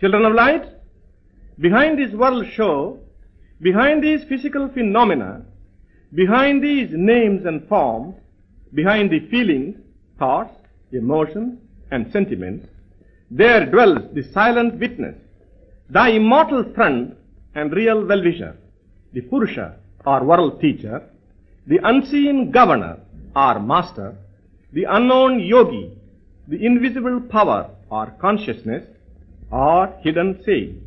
Children of light, behind this world show, behind these physical phenomena, behind these names and forms, behind the feelings, thoughts, emotions, and sentiments, there dwells the silent witness, the immortal friend and real well-wisher, the Purusha or world teacher, the unseen governor or master, the unknown yogi, the invisible power or consciousness, or hidden saying.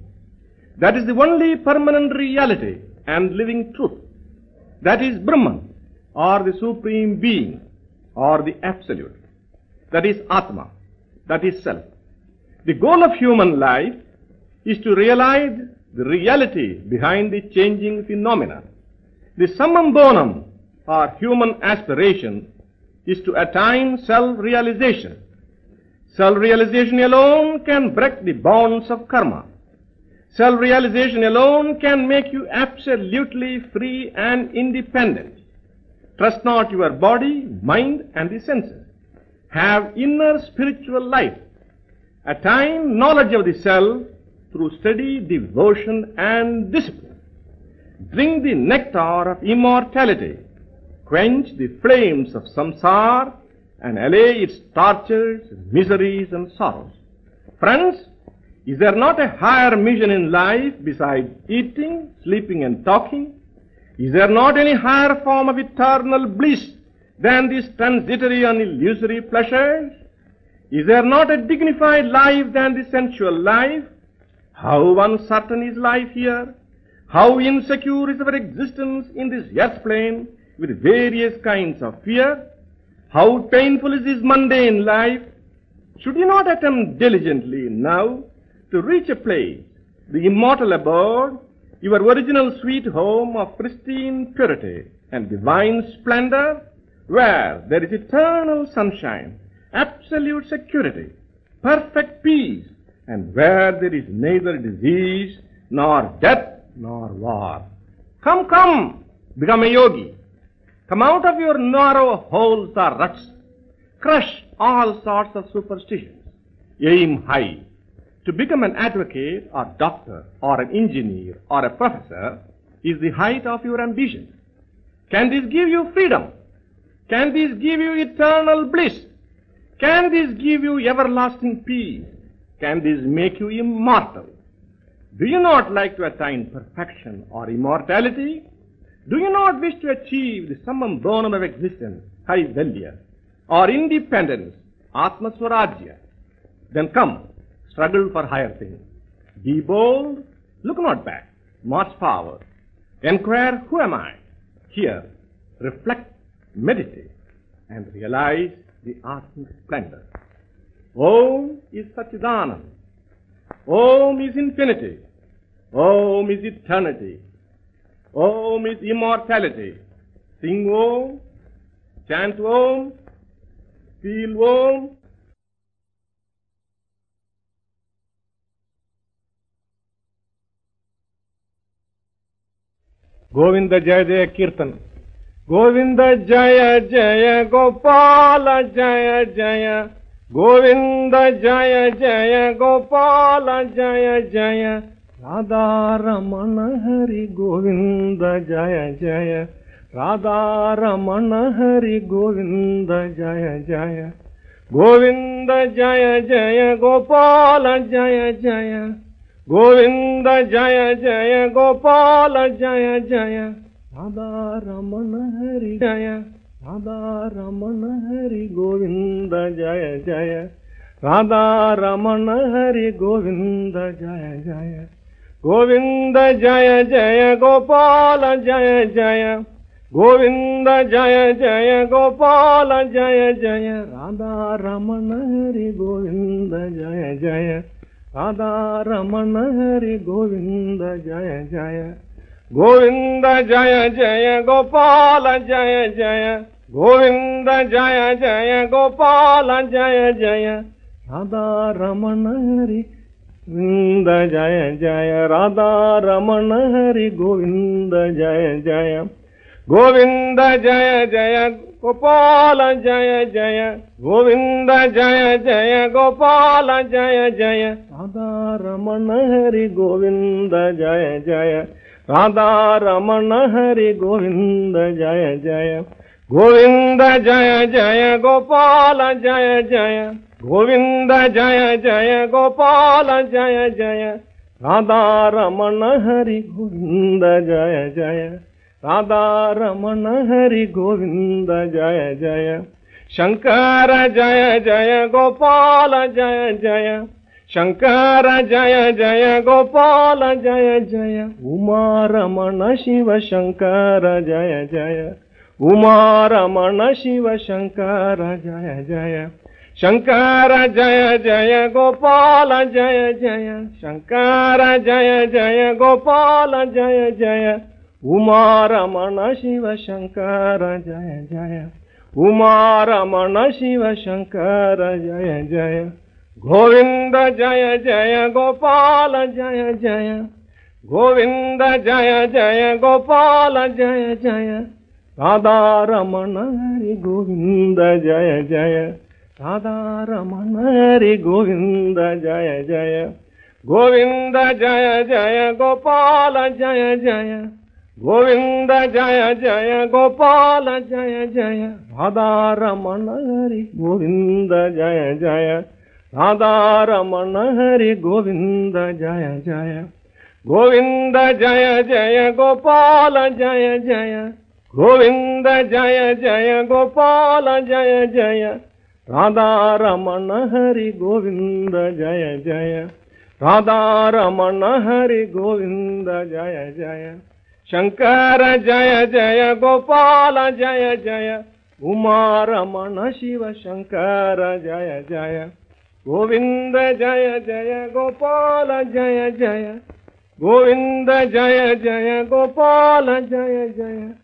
That is the only permanent reality and living truth. That is Brahman, or the Supreme Being, or the Absolute. That is Atma. That is Self. The goal of human life is to realize the reality behind the changing phenomena. The summum bonum, or human aspiration, is to attain self-realization. Self-realization alone can break the bonds of karma. Self-realization alone can make you absolutely free and independent. Trust not your body, mind, and the senses. Have inner spiritual life. Attain knowledge of the self through steady devotion and discipline. Drink the nectar of immortality. Quench the flames of samsara and allay its tortures, miseries, and sorrows. Friends, is there not a higher mission in life besides eating, sleeping, and talking? Is there not any higher form of eternal bliss than these transitory and illusory pleasures? Is there not a dignified life than the sensual life? How uncertain is life here? How insecure is our existence in this earth plane with various kinds of fear? How painful is this mundane life? Should you not attempt diligently now to reach a place, the immortal abode, your original sweet home of pristine purity and divine splendor, where there is eternal sunshine, absolute security, perfect peace, and where there is neither disease, nor death, nor war. Come, come, become a yogi. Come out of your narrow holes or ruts. Crush all sorts of superstitions. Aim high. To become an advocate or doctor or an engineer or a professor is the height of your ambition. Can this give you freedom? Can this give you eternal bliss? Can this give you everlasting peace? Can this make you immortal? Do you not like to attain perfection or immortality? Do you not wish to achieve the summum bonum of existence, Kaivalya, or independence, Atma Swarajya? Then come, struggle for higher things. Be bold, look not back, march forward. Inquire, who am I? Here, reflect, meditate, and realize the Atmic splendor. Om is Satchidanand. Om is infinity. Om is eternity. Om is immortality. Sing Om, chant Om, feel Om. Govind जय जय कीर्तन गोविंद जय जय गोपाल जय जय गोविंद जय जय गोपाल जय जय राधारमण हरि गोविंद जय जय। राधारमण हरि गोविंद जय जय। गोविंद जय जय। गोपाल जय जय। गोविंद जय जय। गोपाल जय जय। राधारमण हरि जय। राधारमण हरि गोविंद जय जय। राधारमण हरि गोविंद जय जय। गोविंद जय जय गोपाल, जय जय। गोविंद जय जय गोपाल, जय जय। राधा रमण हरि गोविंद जय जय। राधा रमण हरि गोविंद जय जय। गोविंद जय जय गोपाल, जय जय। गोविंद जय जय गोपाल, जय जय। राधा रमण हरि गोविंद जय जय राधा रमण हरि गोविंद जय जय गोविंद जय जय गोपाल जय जय गोविंद जय जय गोपाल जय जय राधा रमण हरि गोविंद जय जय राधा रमण हरि गोविंद जय जय गोविंद जय जय गोपाल जय जय गोविंद जय जय गोपाल, जय जय। राधा रमण हरि गोविंद जय जय। राधा रमण हरि गोविंद जय जय। शंकर जय जय गोपाल, जय जय। शंकर जय जय गोपाल, जय जय। उमा रमण शिव शंकर जय जय। उमा रमण शिव शंकर जय जय। शंकर, जय जय, गोपाल, जय जय। शंकर, जय जय, गोपाल, जय जय। उमा रमण शिव शंकर, जय जय। उमा रमण शिव शंकर, जय जय। गोविंद, जय जय, गोपाल, जय जय। गोविंद, जय जय, गोपाल, जय जय। राधा रमण हरि गोविंद, जय जय। राधा हरि गोविंद जय जय गोविंद जय जय गोपाल जय जय गोविंद जय जय गोपाल जय जय राधा रमण हरि गोविंद जय जय राधा रमण हरि गोविंद जय जय गोविंद जय जय गोपाल जय जय गोविंद जय जय गोपाल जय जय राधा रमण हरि गोविंद जय जय। राधा रमण हरि गोविंद जय जय। शंकर जय जय। गोपाल जय जय। उमा रमण शिव शंकर जय जय। गोविंद जय जय। गोपाल जय जय। गोविंद जय जय। गोपाल जय जय